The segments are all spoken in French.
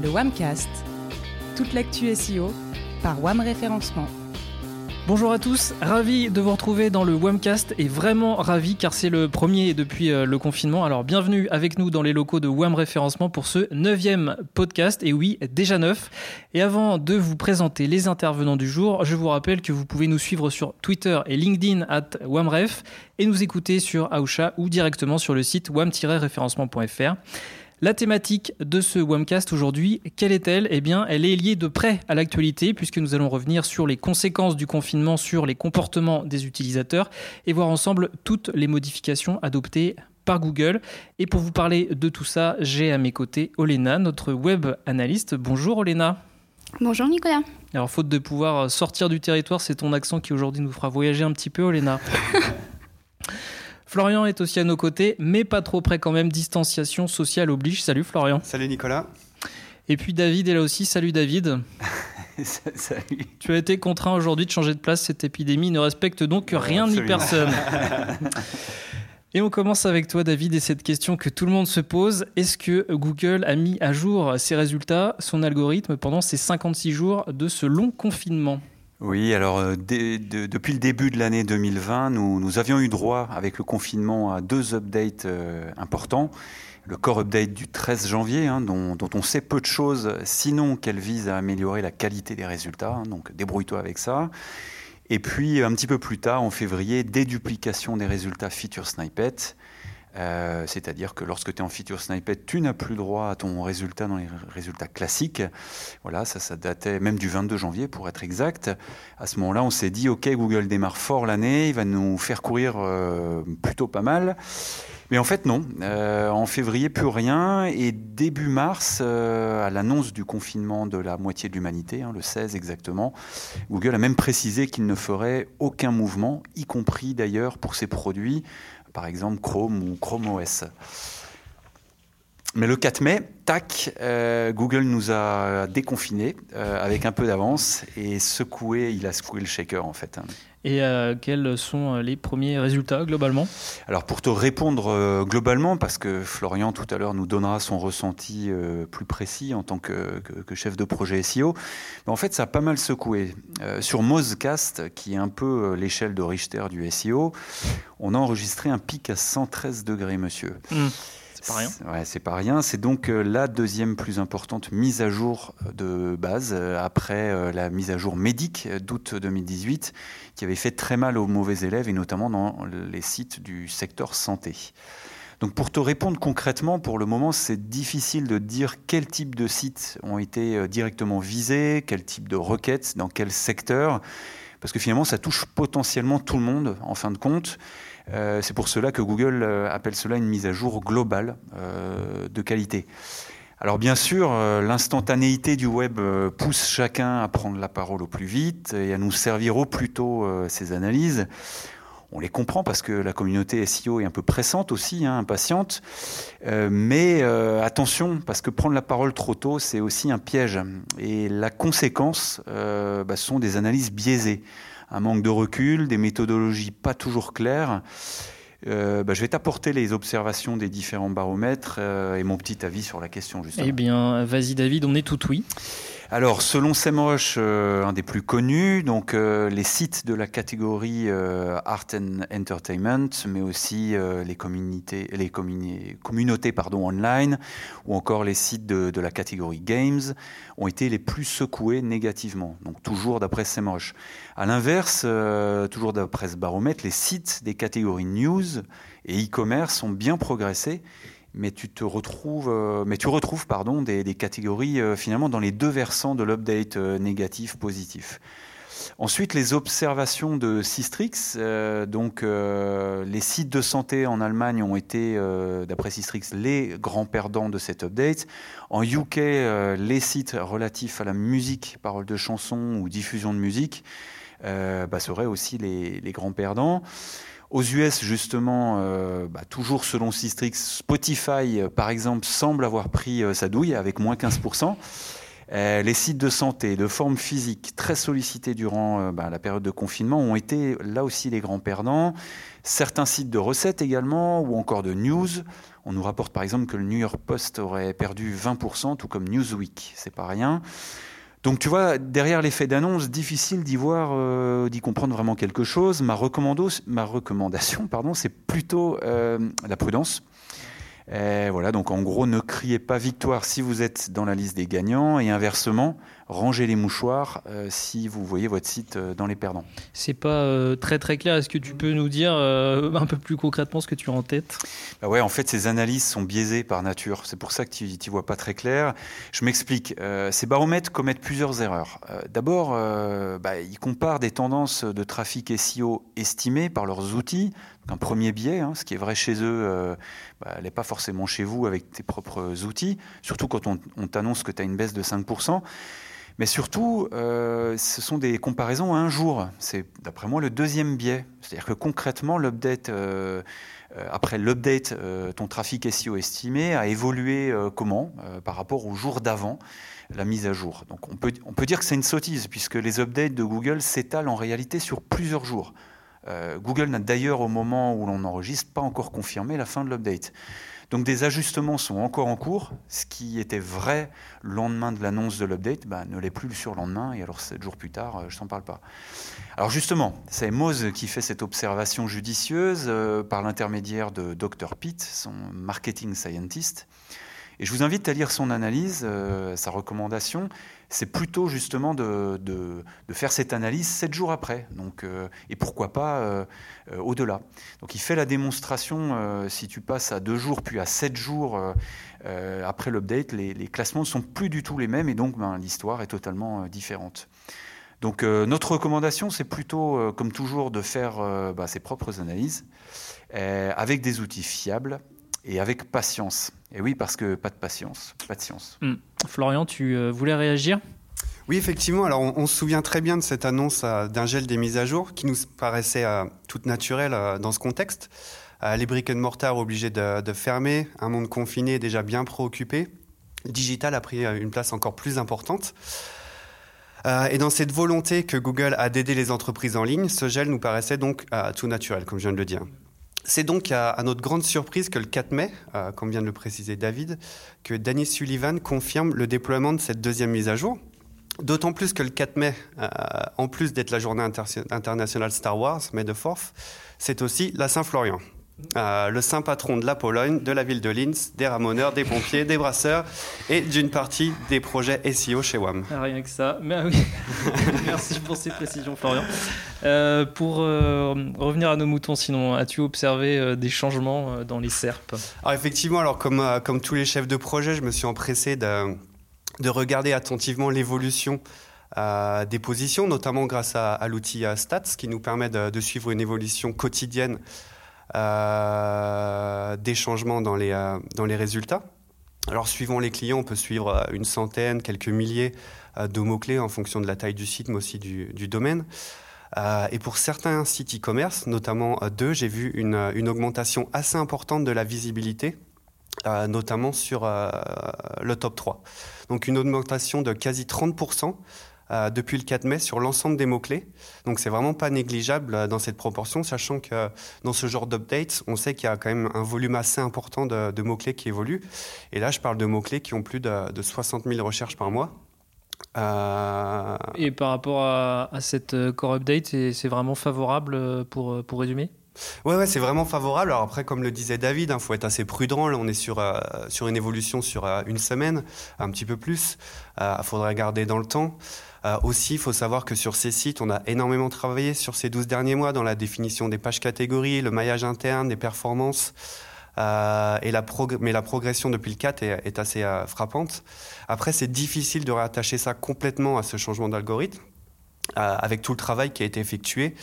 le WAMcast. Toute l'actu SEO par WAM Référencement. Bonjour à tous, ravi de vous retrouver dans le WAMcast et vraiment ravi car c'est le premier depuis euh, le confinement. Alors bienvenue avec nous dans les locaux de WAM Référencement pour ce neuvième podcast et oui, déjà neuf. Et avant de vous présenter les intervenants du jour, je vous rappelle que vous pouvez nous suivre sur Twitter et LinkedIn at WAMREF et nous écouter sur Aosha ou directement sur le site wam-référencement.fr. La thématique de ce Wamcast aujourd'hui, quelle est-elle? Eh bien, elle est liée de près à l'actualité puisque nous allons revenir sur les conséquences du confinement sur les comportements des utilisateurs et voir ensemble toutes les modifications adoptées par Google. Et pour vous parler de tout ça, j'ai à mes côtés Olena, notre web analyste. Bonjour Olena. Bonjour Nicolas. Alors, faute de pouvoir sortir du territoire, c'est ton accent qui aujourd'hui nous fera voyager un petit peu, Olena. Florian est aussi à nos côtés, mais pas trop près quand même. Distanciation sociale oblige. Salut Florian. Salut Nicolas. Et puis David est là aussi. Salut David. Salut. Tu as été contraint aujourd'hui de changer de place. Cette épidémie ne respecte donc rien ni personne. Et on commence avec toi, David, et cette question que tout le monde se pose. Est-ce que Google a mis à jour ses résultats, son algorithme, pendant ces 56 jours de ce long confinement? Oui, alors euh, depuis le début de l'année 2020, nous, avions eu droit avec le confinement à deux updates euh, importants. Le core update du 13 janvier, hein, dont, dont, on sait peu de choses, sinon qu'elle vise à améliorer la qualité des résultats, hein, donc débrouille-toi avec ça. Et puis un petit peu plus tard, en février, déduplication des résultats Feature Snippet. Euh, c'est-à-dire que lorsque tu es en feature snippet, tu n'as plus droit à ton résultat dans les résultats classiques. Voilà, ça, ça datait même du 22 janvier pour être exact. À ce moment-là, on s'est dit, OK, Google démarre fort l'année, il va nous faire courir euh, plutôt pas mal. Mais en fait, non. Euh, en février, plus rien. Et début mars, à l'annonce du confinement de la moitié de l'humanité, hein, le 16 exactement, Google a même précisé qu'il ne ferait aucun mouvement, y compris d'ailleurs pour ses produits par exemple Chrome ou Chrome OS. Mais le 4 mai, tac, euh, Google nous a déconfinés euh, avec un peu d'avance et secoué, il a secoué le shaker en fait. Et euh, quels sont les premiers résultats globalement? Alors pour te répondre globalement, parce que Florian tout à l'heure nous donnera son ressenti plus précis en tant que, que, chef de projet SEO, mais en fait ça a pas mal secoué. sur Mozcast, qui est un peu l'échelle de Richter du SEO, on a enregistré un pic à 113 degrés, monsieur. Hmm. C'est pas rien. C'est donc euh, la deuxième plus importante mise à jour de base euh, après euh, la mise à jour médic d'août 2018 qui avait fait très mal aux mauvais élèves et notamment dans les sites du secteur santé. Donc pour te répondre concrètement, pour le moment, c'est difficile de dire quel type de sites ont été directement visés, quel type de requêtes, dans quel secteur, parce que finalement, ça touche potentiellement tout le monde en fin de compte. Euh, c'est pour cela que Google euh, appelle cela une mise à jour globale euh, de qualité. Alors bien sûr, l'instantanéité du web pousse chacun à prendre la parole au plus vite et à nous servir au plus tôt ces analyses. On les comprend parce que la communauté SEO est un peu pressante aussi, hein, impatiente. mais attention, parce que prendre la parole trop tôt, c'est aussi un piège. Et la conséquence, bah, sont des analyses biaisées un manque de recul, des méthodologies pas toujours claires. Euh, bah, je vais t'apporter les observations des différents baromètres euh, et mon petit avis sur la question justement. Eh bien, vas-y David, on est tout oui. Alors, selon SEMrush, euh, un des plus connus, donc euh, les sites de la catégorie euh, Art and Entertainment, mais aussi les communautés, les communautés pardon, online, ou encore les sites de, de, la catégorie Games, ont été les plus secoués négativement. Donc, toujours d'après SEMrush. À l'inverse, toujours d'après ce baromètre, les sites des catégories News et e-commerce ont bien progressé mais tu te retrouves, euh, mais tu retrouves pardon, des, catégories euh, finalement dans les deux versants de l'update euh, négatif positif. Ensuite, les observations de Sistrix. donc, les sites de santé en Allemagne ont été, d'après Sistrix, les grands perdants de cet update. En UK, les sites relatifs à la musique, paroles de chansons ou diffusion de musique, bah, seraient aussi les, les grands perdants. Aux US, justement, euh, bah, toujours selon Sistrix, Spotify, euh, par exemple, semble avoir pris euh, sa douille avec moins 15%. les sites de santé, de forme physique, très sollicités durant bah, la période de confinement, ont été là aussi les grands perdants. Certains sites de recettes également, ou encore de news. On nous rapporte par exemple que le New York Post aurait perdu 20%, tout comme Newsweek. C'est pas rien. Donc tu vois, derrière l'effet d'annonce, difficile d'y voir, euh, d'y comprendre vraiment quelque chose. Ma, ma recommandation, pardon, c'est plutôt euh, la prudence. voilà, donc en gros, ne criez pas victoire si vous êtes dans la liste des gagnants et inversement, rangez les mouchoirs euh, si vous voyez votre site euh, dans les perdants. C'est pas euh, très très clair. Est-ce que tu peux nous dire un peu plus concrètement ce que tu as en tête? Bah Ouais, en fait, ces analyses sont biaisées par nature. C'est pour ça que tu n'y vois pas très clair. Je m'explique. ces baromètres commettent plusieurs erreurs. D'abord, bah, ils comparent des tendances de trafic SEO estimées par leurs outils. Un premier biais, hein, ce qui est vrai chez eux, bah, elle n'est pas forcément chez vous avec tes propres outils, surtout quand on, on t'annonce que tu as une baisse de 5%. Mais surtout, euh, ce sont des comparaisons à un jour. C'est d'après moi le deuxième biais. C'est-à-dire que concrètement, l'update, euh, euh, après l'update, ton trafic SEO estimé a évolué comment par rapport au jour d'avant la mise à jour. Donc on peut, on peut dire que c'est une sottise puisque les updates de Google s'étalent en réalité sur plusieurs jours. Google n'a d'ailleurs au moment où l'on enregistre pas encore confirmé la fin de l'update. Donc des ajustements sont encore en cours. Ce qui était vrai le lendemain de l'annonce de l'update bah, ne l'est plus le surlendemain. Et alors sept jours plus tard, euh, je t'en parle pas. Alors justement, c'est Mose qui fait cette observation judicieuse euh, par l'intermédiaire de Dr. Pitt, son marketing scientist. Et je vous invite à lire son analyse, euh, sa recommandation. C'est plutôt justement de, de, faire cette analyse sept jours après. Donc, euh, et pourquoi pas euh, au-delà. Donc il fait la démonstration, si tu passes à deux jours puis à sept jours après l'update, les, les, classements ne sont plus du tout les mêmes et donc ben, l'histoire est totalement différente. Donc notre recommandation, c'est plutôt, comme toujours, de faire bah, ses propres analyses avec des outils fiables et avec patience. Et oui, parce que pas de patience, pas de science. Hmm. Florian, tu euh, voulais réagir? Oui, effectivement. Alors, on, se souvient très bien de cette annonce euh, d'un gel des mises à jour qui nous paraissait euh, toute naturelle dans ce contexte. les brick and mortar obligés de, de, fermer, un monde confiné déjà bien préoccupé. Digital a pris une place encore plus importante. et dans cette volonté que Google a d'aider les entreprises en ligne, ce gel nous paraissait donc tout naturel, comme je viens de le dire. C'est donc à, notre grande surprise que le 4 mai, euh, comme vient de le préciser David, que Danny Sullivan confirme le déploiement de cette deuxième mise à jour. D'autant plus que le 4 mai, euh, en plus d'être la journée internationale Star Wars, May the 4 c'est aussi la Saint-Florian. Euh, le saint patron de la Pologne, de la ville de Linz, des ramoneurs, des pompiers, des brasseurs et d'une partie des projets SEO chez WAM. Ah, rien que ça. Mais, ah oui. Merci pour ces précisions, Florian. Euh, pour euh, revenir à nos moutons, sinon, as-tu observé des changements dans les SERP alors, Effectivement, alors, comme, comme tous les chefs de projet, je me suis empressé de, de regarder attentivement l'évolution des positions, notamment grâce à, l'outil Stats qui nous permet de, de suivre une évolution quotidienne euh, des changements dans les, euh, dans les résultats. Alors, suivant les clients, on peut suivre euh, une centaine, quelques milliers de mots-clés en fonction de la taille du site, mais aussi du, domaine. et pour certains sites e-commerce, notamment deux, j'ai vu une, une, augmentation assez importante de la visibilité, notamment sur le top 3. Donc une augmentation de quasi 30% euh, depuis le 4 mai sur l'ensemble des mots-clés. Donc c'est vraiment pas négligeable euh, dans cette proportion, sachant que dans ce genre d'update, on sait qu'il y a quand même un volume assez important de, mots-clés qui évoluent. Et là, je parle de mots-clés qui ont plus de, de 60 000 recherches par mois. Euh... Et par rapport à, à cette core update, c'est vraiment favorable pour, pour résumer? Ouais, c'est vraiment favorable. Alors après, comme le disait David, il hein, faut être assez prudent. Là, on est sur, sur une évolution sur une semaine, un petit peu plus. Il faudrait garder dans le temps. Euh, aussi, il faut savoir que sur ces sites, on a énormément travaillé sur ces 12 derniers mois dans la définition des pages catégories, le maillage interne, des performances. Euh, et la mais la progression depuis le 4 est, assez euh, frappante. Après, c'est difficile de rattacher ça complètement à ce changement d'algorithme, avec tout le travail qui a été effectué.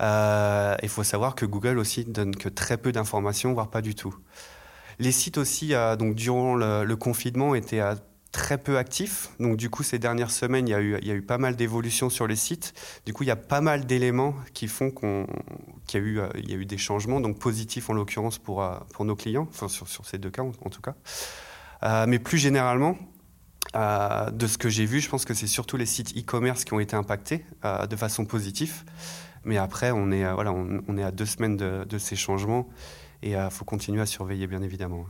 Il faut savoir que Google aussi donne que très peu d'informations, voire pas du tout. Les sites aussi, donc durant le, confinement, étaient très peu actif. Donc du coup, ces dernières semaines, il y a eu, pas mal d'évolutions sur les sites. Du coup, il y a pas mal d'éléments qui font qu'il y a eu, euh, des changements, donc positifs en l'occurrence pour, euh, nos clients, enfin sur, ces deux cas en, tout cas. Euh, mais plus généralement, de ce que j'ai vu, je pense que c'est surtout les sites e-commerce qui ont été impactés de façon positive. Mais après, on est, voilà, on, est à deux semaines de, de ces changements et il faut continuer à surveiller, bien évidemment.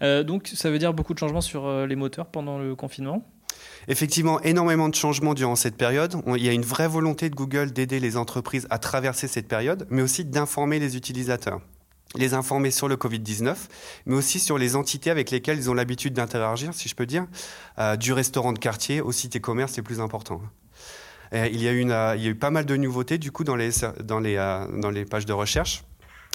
donc, ça veut dire beaucoup de changements sur les moteurs pendant le confinement? Effectivement, énormément de changements durant cette période. il y a une vraie volonté de Google d'aider les entreprises à traverser cette période, mais aussi d'informer les utilisateurs les informer sur le Covid-19, mais aussi sur les entités avec lesquelles ils ont l'habitude d'interagir, si je peux dire, euh, du restaurant de quartier au site e-commerce, c'est plus important. Il, y a eu il y a eu pas mal de nouveautés du coup dans les, dans les, euh, dans les pages de recherche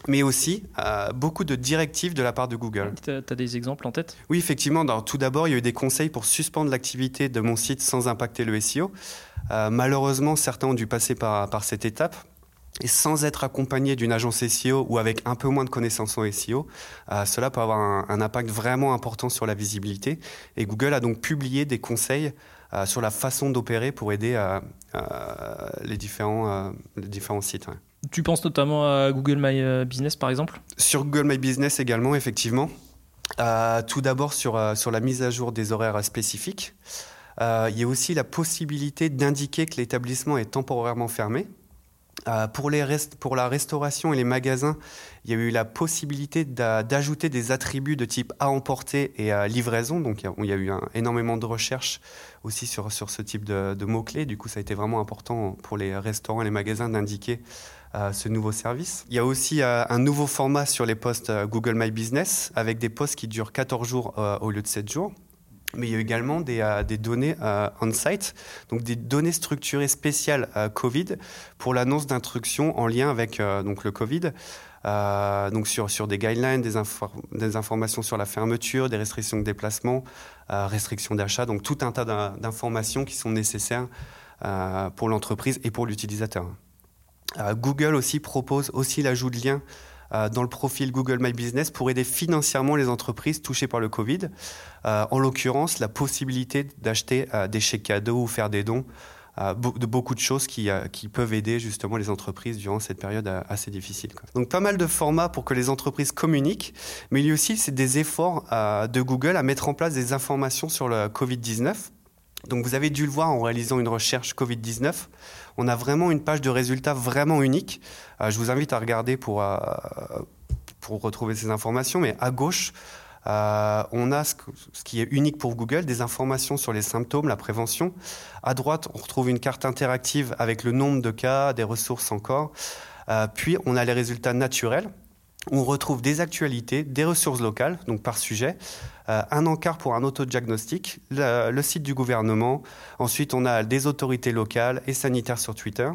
mais aussi euh, beaucoup de directives de la part de Google. Tu as, des exemples en tête? Oui, effectivement. tout d'abord, il y a eu des conseils pour suspendre l'activité de mon site sans impacter le SEO. Euh, malheureusement, certains ont dû passer par, par cette étape. Et sans être accompagné d'une agence SEO ou avec un peu moins de connaissances en SEO, euh, cela peut avoir un, un, impact vraiment important sur la visibilité. Et Google a donc publié des conseils sur la façon d'opérer pour aider les, différents, les différents sites. Tu penses notamment à Google My euh, Business par exemple? Sur Google My Business également, effectivement. Euh, tout d'abord sur, euh, sur la mise à jour des horaires spécifiques. il y a aussi la possibilité d'indiquer que l'établissement est temporairement fermé. Pour, les pour la restauration et les magasins, il y a eu la possibilité d'ajouter des attributs de type à emporter et à livraison. Donc il y a, eu énormément de recherches aussi sur, sur ce type de, mots-clés. Du coup, ça a été vraiment important pour les restaurants et les magasins d'indiquer ce nouveau service. Il y a aussi euh, un nouveau format sur les postes euh, Google My Business avec des postes qui durent 14 jours euh, au lieu de 7 jours. Mais il y a également des, des données on-site, donc des données structurées spéciales Covid pour l'annonce d'instructions en lien avec donc le Covid. donc sur, sur des guidelines, des, des, informations sur la fermeture, des restrictions de déplacement, restrictions d'achat, donc tout un tas d'informations qui sont nécessaires pour l'entreprise et pour l'utilisateur. Euh, Google aussi propose aussi l'ajout de liens euh, dans le profil Google My Business pour aider financièrement les entreprises touchées par le Covid. Euh, en l'occurrence, la possibilité d'acheter des chèques cadeaux ou faire des dons de beaucoup de choses qui, qui, peuvent aider justement les entreprises durant cette période assez difficile. Donc pas mal de formats pour que les entreprises communiquent, mais il y a aussi des efforts de Google à mettre en place des informations sur le Covid-19 donc vous avez dû le voir en réalisant une recherche Covid-19. On a vraiment une page de résultats vraiment unique. Euh, je vous invite à regarder pour, euh, pour retrouver ces informations. Mais à gauche, euh, on a ce, qui est unique pour Google, des informations sur les symptômes, la prévention. À droite, on retrouve une carte interactive avec le nombre de cas, des ressources encore. puis, on a les résultats naturels. On retrouve des actualités, des ressources locales, donc par sujet, euh, un encart pour un autodiagnostic, le, le site du gouvernement. Ensuite, on a des autorités locales et sanitaires sur Twitter,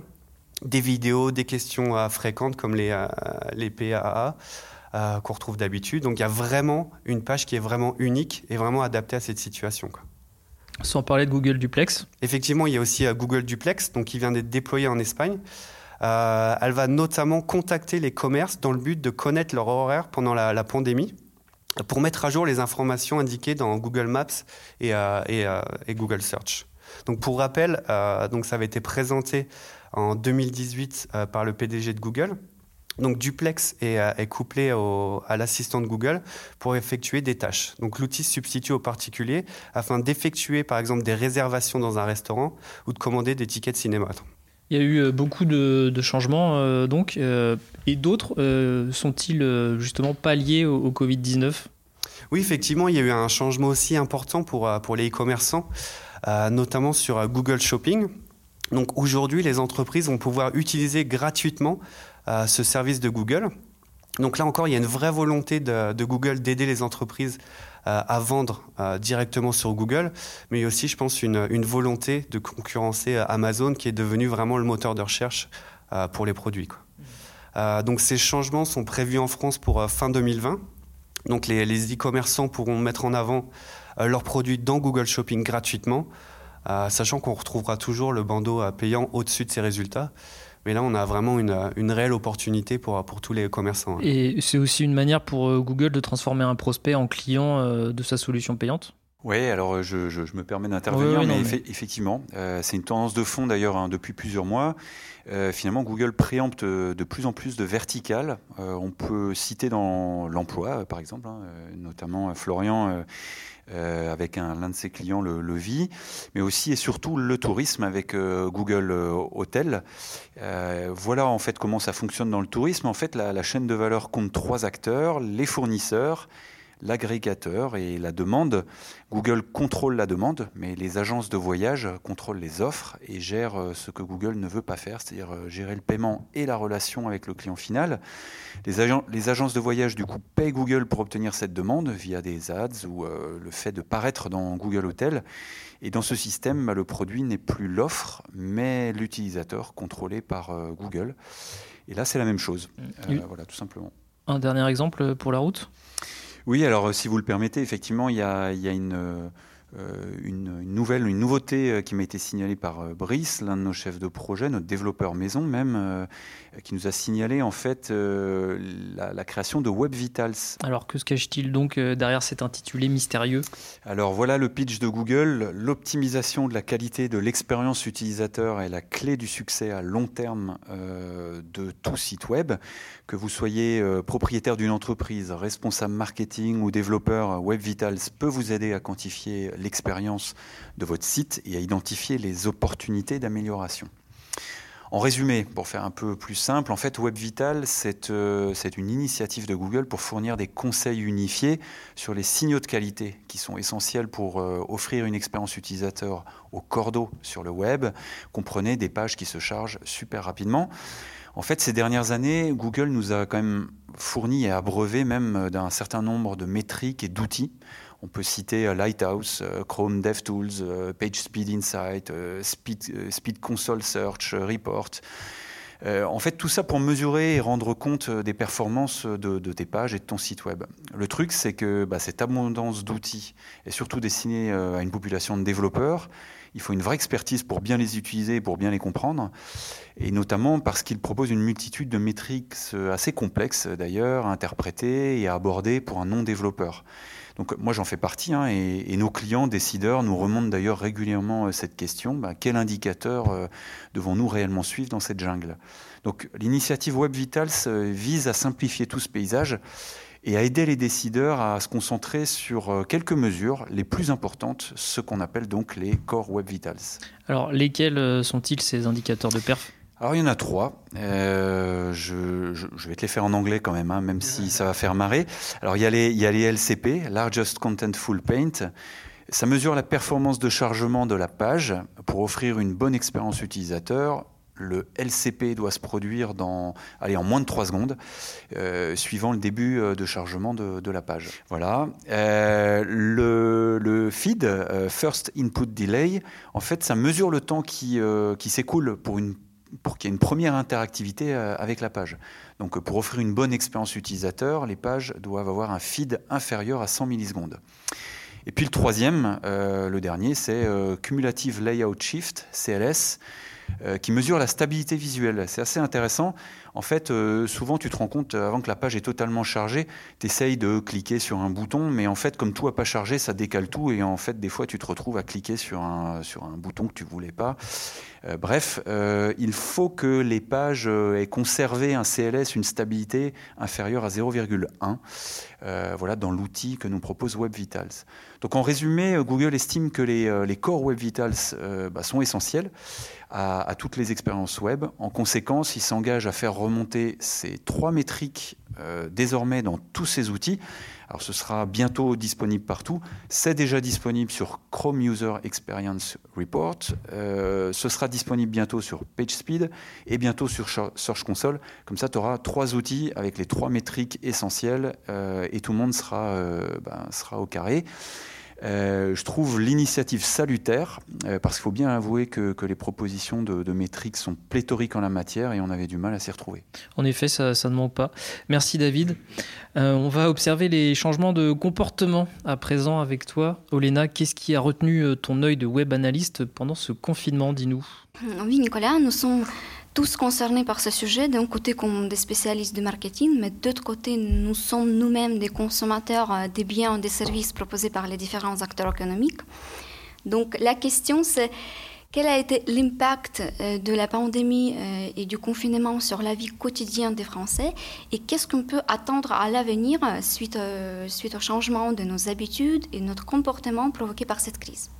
des vidéos, des questions euh, fréquentes comme les, euh, les PAA. qu'on retrouve d'habitude. Donc il y a vraiment une page qui est vraiment unique et vraiment adaptée à cette situation. Sans parler de Google Duplex Effectivement, il y a aussi Google Duplex, donc qui vient d'être déployé en Espagne. Elle va notamment contacter les commerces dans le but de connaître leur horaire pendant la pandémie pour mettre à jour les informations indiquées dans Google Maps et, euh, euh, Google Search. Donc pour rappel, euh, donc ça avait été présenté en 2018 par le PDG de Google. Donc Duplex est, couplé à l'assistant de Google pour effectuer des tâches. Donc l'outil se substitue aux particuliers afin d'effectuer par exemple des réservations dans un restaurant ou de commander des tickets de cinéma. Il y a eu beaucoup de, changements donc et d'autres sont-ils justement pas liés au, au Covid-19 oui, effectivement, il y a eu un changement aussi important pour, euh, pour les e-commerçants, euh, notamment sur euh, Google Shopping. Donc aujourd'hui, les entreprises vont pouvoir utiliser gratuitement ce service de Google. Donc là encore, il y a une vraie volonté de, Google d'aider les entreprises à vendre directement sur Google, mais aussi, je pense, une, volonté de concurrencer Amazon qui est devenu vraiment le moteur de recherche pour les produits. donc ces changements sont prévus en France pour fin 2020. Donc les e-commerçants pourront mettre en avant euh, leurs produits dans Google Shopping gratuitement, euh, sachant qu'on retrouvera toujours le bandeau euh, payant au-dessus de ces résultats. Mais là, on a vraiment une, réelle opportunité pour, pour tous les commerçants. Et c'est aussi une manière pour Google de transformer un prospect en client de sa solution payante? Oui, alors je, me permets d'intervenir, mais, effectivement, c'est une tendance de fond d'ailleurs hein, depuis plusieurs mois. finalement, Google préempte de plus en plus de verticales. on peut citer dans l'emploi, par exemple, hein, notamment Florian euh, avec l'un de ses clients, le, le VI, mais aussi et surtout le tourisme avec euh, Google euh, Hotel. voilà en fait comment ça fonctionne dans le tourisme. En fait, la chaîne de valeur compte trois acteurs, les fournisseurs, l'agrégateur et la demande. Google contrôle la demande, mais les agences de voyage contrôlent les offres et gèrent euh, ce que Google ne veut pas faire, c'est-à-dire euh, gérer le paiement et la relation avec le client final. Les, agences de voyage, du coup, payent Google pour obtenir cette demande via des ads ou euh, le fait de paraître dans Google Hotel. Et dans ce système, bah, le produit n'est plus l'offre, mais l'utilisateur contrôlé par Google. Et là, c'est la même chose. Mmh. voilà, tout simplement. Un dernier exemple pour la route? Oui, alors euh, si vous le permettez, effectivement, il y a, une, euh, une, nouvelle, une nouveauté euh, qui m'a été signalée par Brice, l'un de nos chefs de projet, notre développeur maison même, qui nous a signalé en fait la, création de Web Vitals. Alors que se cache-t-il donc derrière cet intitulé mystérieux? Alors voilà le pitch de Google. L'optimisation de la qualité de l'expérience utilisateur est la clé du succès à long terme de tout site web. Que vous soyez euh, propriétaire d'une entreprise, responsable marketing ou développeur, Web Vitals peut vous aider à quantifier l'expérience de votre site et à identifier les opportunités d'amélioration. En résumé, pour faire un peu plus simple, en fait, Web Vital, c'est euh, une initiative de Google pour fournir des conseils unifiés sur les signaux de qualité qui sont essentiels pour euh, offrir une expérience utilisateur au cordeau sur le web. Comprenez des pages qui se chargent super rapidement. En fait, ces dernières années, Google nous a quand même fourni et abreuvé même d'un certain nombre de métriques et d'outils. On peut citer euh, Lighthouse, euh, Chrome DevTools, euh, PageSpeed Insight, Speed, Console Search, Report. en fait, tout ça pour mesurer et rendre compte des performances de, tes pages et de ton site web. Le truc, c'est que bah, cette abondance d'outils est surtout destinée à une population de développeurs il faut une vraie expertise pour bien les utiliser, pour bien les comprendre, et notamment parce qu'il propose une multitude de métriques assez complexes d'ailleurs à interpréter et à aborder pour un non-développeur. Donc moi j'en fais partie hein, et, nos clients décideurs nous remontent d'ailleurs régulièrement euh, cette question. Bah, quel indicateur euh, devons-nous réellement suivre dans cette jungle? Donc l'initiative Web Vitals euh, vise à simplifier tout ce paysage et à aider les décideurs à se concentrer sur quelques mesures les plus importantes, ce qu'on appelle donc les Core Web Vitals. Alors, lesquels sont-ils ces indicateurs de perf? Alors il y en a trois. Euh, je, vais te les faire en anglais quand même, hein, même si ça va faire marrer. Alors il y, a les, il y a les LCP, Largest Contentful Paint. Ça mesure la performance de chargement de la page pour offrir une bonne expérience utilisateur le LCP doit se produire dans, allez, en moins de 3 secondes, euh, suivant le début euh, de chargement de, la page. Voilà. Euh, le, feed, First Input Delay, en fait, ça mesure le temps qui, qui s'écoule pour une pour qu'il y ait une première interactivité avec la page. Donc pour offrir une bonne expérience utilisateur, les pages doivent avoir un feed inférieur à 100 millisecondes. Et puis le troisième, le dernier, c'est Cumulative Layout Shift, CLS. Euh, qui mesure la stabilité visuelle. C'est assez intéressant. En fait, euh, souvent, tu te rends compte, euh, avant que la page est totalement chargée, tu essayes de cliquer sur un bouton, mais en fait, comme tout n'a pas chargé, ça décale tout, et en fait, des fois, tu te retrouves à cliquer sur un, sur un bouton que tu voulais pas. Bref, il faut que les pages aient conservé un CLS, une stabilité inférieure à 0,1. voilà, dans l'outil que nous propose Web Vitals. Donc en résumé, Google estime que les, les core Web Vitals bah, sont essentiels à, toutes les expériences web. En conséquence, il s'engage à faire remonter ces trois métriques euh, désormais dans tous ces outils. Alors ce sera bientôt disponible partout. C'est déjà disponible sur Chrome User Experience Report. Euh, ce sera disponible bientôt sur PageSpeed et bientôt sur Search Console. Comme ça, tu auras trois outils avec les trois métriques essentielles euh, et tout le monde sera, ben, sera au carré. Euh, je trouve l'initiative salutaire, euh, parce qu'il faut bien avouer que, les propositions de, de métriques sont pléthoriques en la matière et on avait du mal à s'y retrouver. En effet, ça, ne ment pas. Merci David. Euh, on va observer les changements de comportement à présent avec toi. Olena, qu'est-ce qui a retenu ton œil de web analyste pendant ce confinement, dis-nous Oui Nicolas, nous sommes tous concernés par ce sujet, d'un côté comme des spécialistes du marketing, mais d'autre côté, nous sommes nous-mêmes des consommateurs euh, des biens et des services proposés par les différents acteurs économiques. Donc la question c'est quel a été l'impact euh, de la pandémie euh, et du confinement sur la vie quotidienne des Français? Et qu'est-ce qu'on peut attendre à l'avenir suite, suite au changement de nos habitudes et notre comportement provoqué par cette crise?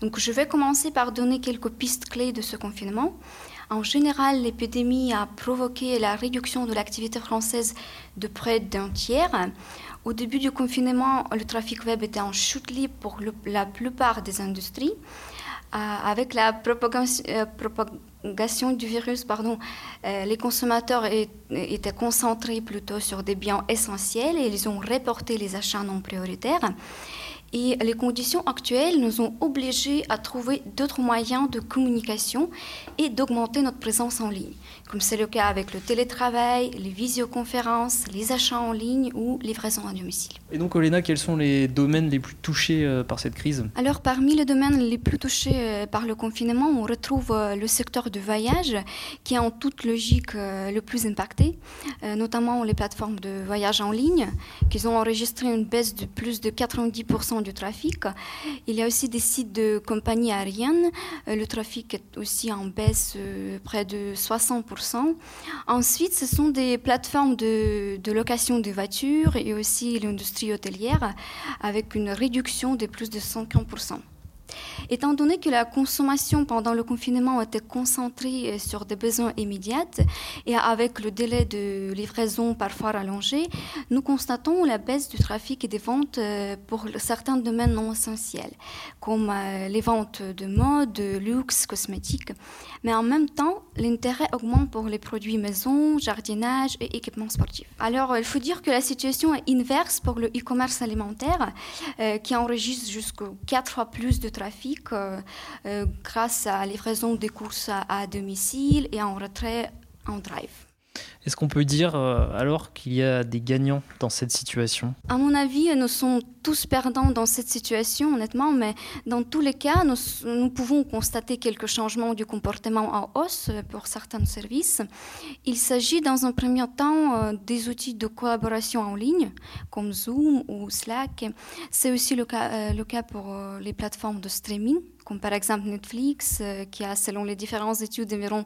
Donc je vais commencer par donner quelques pistes clés de ce confinement. En général, l'épidémie a provoqué la réduction de l'activité française de près d'un tiers. Au début du confinement, le trafic web était en chute libre pour la plupart des industries. Euh, avec la euh, propagation, du virus, pardon, euh, les consommateurs étaient concentrés plutôt sur des biens essentiels et ils ont reporté les achats non prioritaires. Et les conditions actuelles nous ont obligés à trouver d'autres moyens de communication et d'augmenter notre présence en ligne, comme c'est le cas avec le télétravail, les visioconférences, les achats en ligne ou livraison à domicile. Et donc, Olena, quels sont les domaines les plus touchés euh, par cette crise? Alors, parmi les domaines les plus touchés euh, par le confinement, on retrouve euh, le secteur du voyage, qui est en toute logique le plus impacté, notamment les plateformes de voyage en ligne, qui ont enregistré une baisse de plus de 90% du trafic. Il y a aussi des sites de compagnies aériennes. Euh, le trafic est aussi en baisse euh, près de 60%. Ensuite, ce sont des plateformes de, de location de voitures et aussi l'industrie hôtelière avec une réduction de plus de 50%. Étant donné que la consommation pendant le confinement était concentrée euh, sur des besoins immédiats et avec le délai de livraison parfois rallongé, nous constatons la baisse du trafic et des ventes euh, pour certains domaines non essentiels, comme euh, les ventes de mode, de luxe, cosmétiques. Mais en même temps, l'intérêt augmente pour les produits maison, jardinage et équipements sportifs. Alors, il faut dire que la situation est inverse pour le e-commerce alimentaire, qui enregistre jusqu'à 4 fois plus de trafic euh, euh, grâce à livraison des courses à, domicile et en retrait en drive. Est-ce qu'on peut dire euh, alors qu'il y a des gagnants dans cette situation? À mon avis, nous sommes tous perdants dans cette situation, honnêtement, mais dans tous les cas, nous, pouvons constater quelques changements du comportement en hausse pour certains services. Il s'agit dans un premier temps des outils de collaboration en ligne, comme Zoom ou Slack. C'est aussi le cas, le cas pour les plateformes de streaming comme par exemple Netflix, euh, qui a, selon les différentes études, environ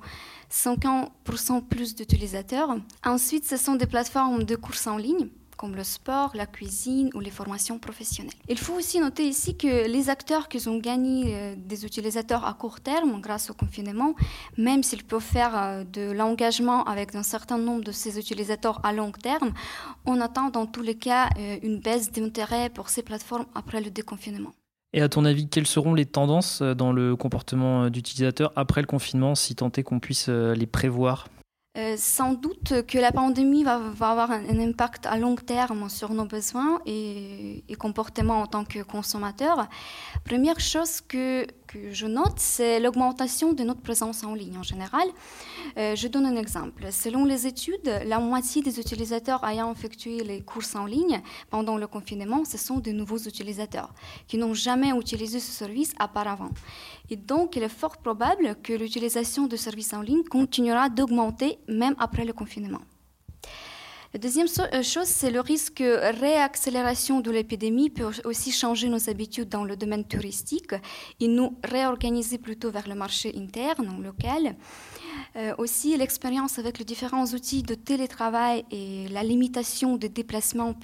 50% plus d'utilisateurs. Ensuite, ce sont des plateformes de courses en ligne comme le sport, la cuisine ou les formations professionnelles. Il faut aussi noter ici que les acteurs qui ont gagné euh, des utilisateurs à court terme grâce au confinement, même s'ils peuvent faire euh, de l'engagement avec un certain nombre de ces utilisateurs à long terme, on attend dans tous les cas une baisse d'intérêt pour ces plateformes après le déconfinement. Et à ton avis, quelles seront les tendances euh, dans le comportement euh, d'utilisateur après le confinement, si tant est qu'on puisse euh, les prévoir? Euh, sans doute que la pandémie va, avoir un, impact à long terme sur nos besoins et, comportements en tant que consommateurs. Première chose que, je note, c'est l'augmentation de notre présence en ligne en général. Euh, je donne un exemple. Selon les études, la moitié des utilisateurs ayant effectué les courses en ligne pendant le confinement, ce sont de nouveaux utilisateurs qui n'ont jamais utilisé ce service auparavant. Et donc, il est fort probable que l'utilisation de services en ligne continuera d'augmenter même après le confinement. La deuxième euh, chose, c'est le risque de réaccélération de l'épidémie peut aussi changer nos habitudes dans le domaine touristique et nous réorganiser plutôt vers le marché interne, local. Euh, aussi, l'expérience avec les différents outils de télétravail et la limitation des déplacements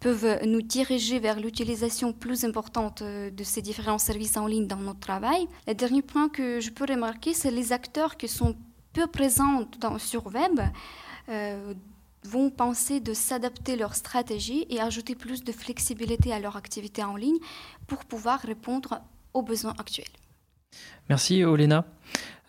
peuvent nous diriger vers l'utilisation plus importante euh, de ces différents services en ligne dans notre travail. Le dernier point que je peux remarquer, c'est les acteurs qui sont peu présents dans, sur web. Euh, vont penser de s'adapter leur stratégie et ajouter plus de flexibilité à leur activité en ligne pour pouvoir répondre aux besoins actuels. Merci Olena.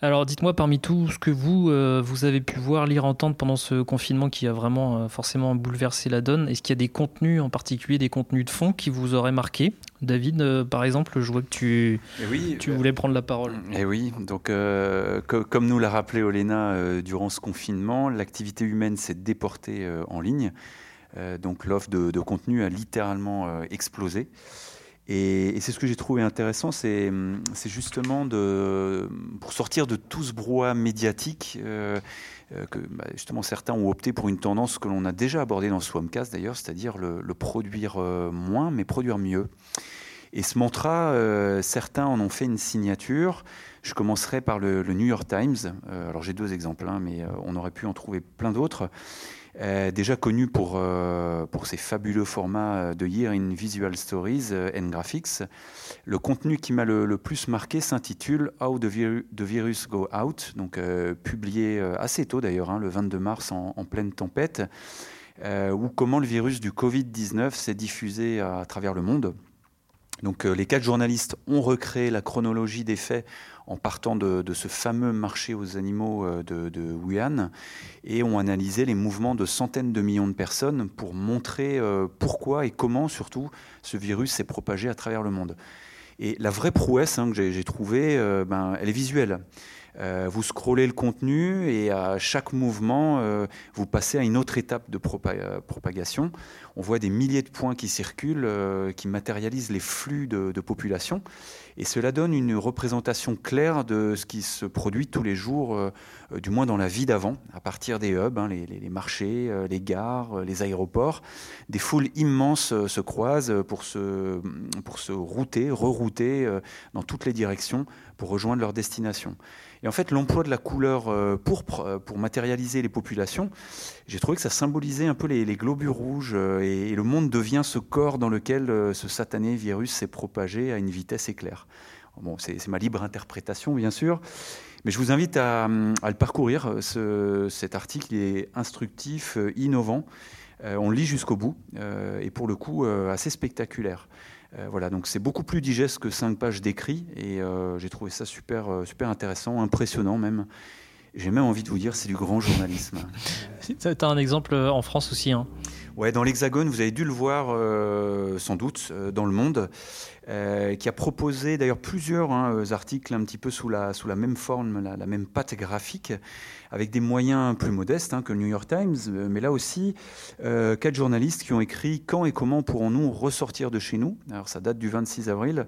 Alors dites-moi parmi tout ce que vous, euh, vous avez pu voir, lire, entendre pendant ce confinement qui a vraiment euh, forcément bouleversé la donne, est-ce qu'il y a des contenus en particulier, des contenus de fond qui vous auraient marqué? David, euh, par exemple, je vois que tu, eh tu voulais prendre la parole. Et eh oui, donc comme nous l'a rappelé Olena, durant ce confinement, l'activité humaine s'est déportée en ligne. donc l'offre de, de, contenu a littéralement explosé. Et, c'est ce que j'ai trouvé intéressant, c'est justement de, pour sortir de tout ce brouhaha médiatique. Euh, euh, que bah, justement certains ont opté pour une tendance que l'on a déjà abordée dans Swamcast d'ailleurs, c'est-à-dire le, produire euh, moins mais produire mieux. Et ce mantra, certains en ont fait une signature. Je commencerai par le, New York Times. alors j'ai deux exemples, hein, mais on aurait pu en trouver plein d'autres. Euh, déjà connu pour, euh, pour ses fabuleux formats euh, de Year in Visual Stories and Graphics. Le contenu qui m'a le, plus marqué s'intitule How the, Virus Go Out, donc publié assez tôt d'ailleurs, hein, le 22 mars en, pleine tempête, ou comment le virus du Covid-19 s'est diffusé à, travers le monde. Donc les quatre journalistes ont recréé la chronologie des faits en partant de, ce fameux marché aux animaux euh, de, Wuhan et ont analysé les mouvements de centaines de millions de personnes pour montrer euh, pourquoi et comment surtout ce virus s'est propagé à travers le monde. Et la vraie prouesse hein, que j'ai trouvée, euh, ben, elle est visuelle. Euh, vous scrollez le contenu et à chaque mouvement, euh, vous passez à une autre étape de euh, propagation. On voit des milliers de points qui circulent, qui matérialisent les flux de, population. Et cela donne une représentation claire de ce qui se produit tous les jours, du moins dans la vie d'avant, à partir des hubs, hein, les, marchés, les gares, les aéroports. Des foules immenses se croisent pour se, pour se router, rerouter dans toutes les directions pour rejoindre leur destination. Et en fait, l'emploi de la couleur euh, pourpre euh, pour matérialiser les populations, j'ai trouvé que ça symbolisait un peu les, globules rouges euh, et, le monde devient ce corps dans lequel ce satané virus s'est propagé à une vitesse éclair. Bon, c'est ma libre interprétation, bien sûr. Mais je vous invite à, le parcourir. cet article est instructif, innovant. on le lit jusqu'au bout et pour le coup assez spectaculaire. Euh, voilà, donc c'est beaucoup plus digeste que cinq pages d'écrit et euh, j'ai trouvé ça super, euh, super intéressant, impressionnant même. J'ai même envie de vous dire, c'est du grand journalisme. tu as un exemple en France aussi. Hein. Ouais, dans l'Hexagone, vous avez dû le voir sans doute dans le monde, qui a proposé d'ailleurs plusieurs hein, articles un petit peu sous la, même forme, la, même patte graphique avec des moyens plus modestes hein, que le New York Times, euh, mais là aussi, euh, quatre journalistes qui ont écrit Quand et comment pourrons-nous ressortir de chez nous? Alors ça date du 26 avril.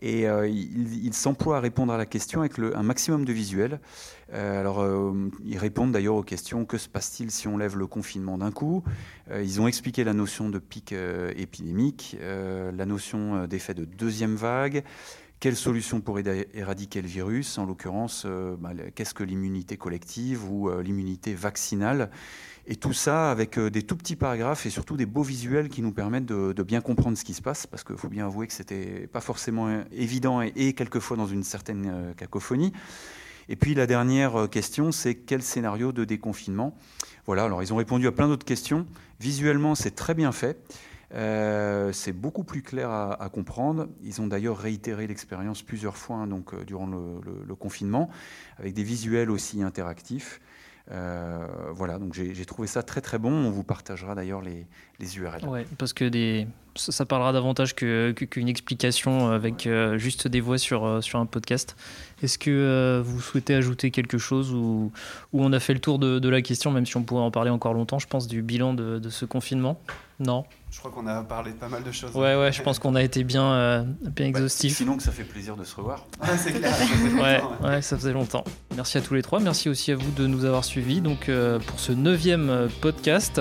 Et euh, ils s'emploient à répondre à la question avec un maximum de visuels. alors, ils répondent d'ailleurs aux questions que se passe-t-il si on lève le confinement d'un coup? Ils ont expliqué la notion de pic épidémique, la notion d'effet de deuxième vague, quelle solution pour éradiquer le virus En l'occurrence, euh, bah, qu'est-ce que l'immunité collective ou euh, l'immunité vaccinale? Et tout ça avec euh, des tout petits paragraphes et surtout des beaux visuels qui nous permettent de, bien comprendre ce qui se passe, parce qu'il faut bien avouer que c'était pas forcément évident et, quelquefois dans une certaine cacophonie. Et puis la dernière question, c'est quel scénario de déconfinement? Voilà, alors ils ont répondu à plein d'autres questions. Visuellement, c'est très bien fait. Euh, c'est beaucoup plus clair à, comprendre. Ils ont d'ailleurs réitéré l'expérience plusieurs fois hein, donc, euh, durant le, confinement, avec des visuels aussi interactifs. Euh, voilà, donc j'ai trouvé ça très très bon. On vous partagera d'ailleurs les, les, URL. Ouais, parce que des, ça, parlera davantage qu'une explication avec juste des voix sur, sur un podcast. Est-ce que vous souhaitez ajouter quelque chose ou, on a fait le tour de, la question, même si on pourrait en parler encore longtemps, je pense, du bilan de, de ce confinement? Non? Je crois qu'on a parlé de pas mal de choses. Ouais, ouais, je pense qu'on a été bien, euh, bien exhaustif. sinon, que ça fait plaisir de se revoir. c'est clair. Ça ouais, ouais, ça faisait longtemps. Merci à tous les trois. Merci aussi à vous de nous avoir suivis donc, euh, pour ce neuvième euh, podcast.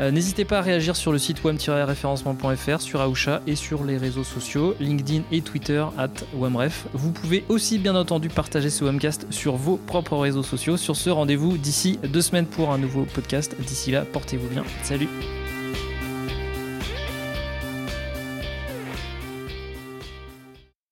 N'hésitez pas à réagir sur le site wam-référencement.fr, sur Aoucha et sur les réseaux sociaux, LinkedIn et Twitter, at wamref. Vous pouvez aussi, bien entendu, partager ce webcast sur vos propres réseaux sociaux. Sur ce, rendez-vous d'ici deux semaines pour un nouveau podcast. D'ici là, portez-vous bien. Salut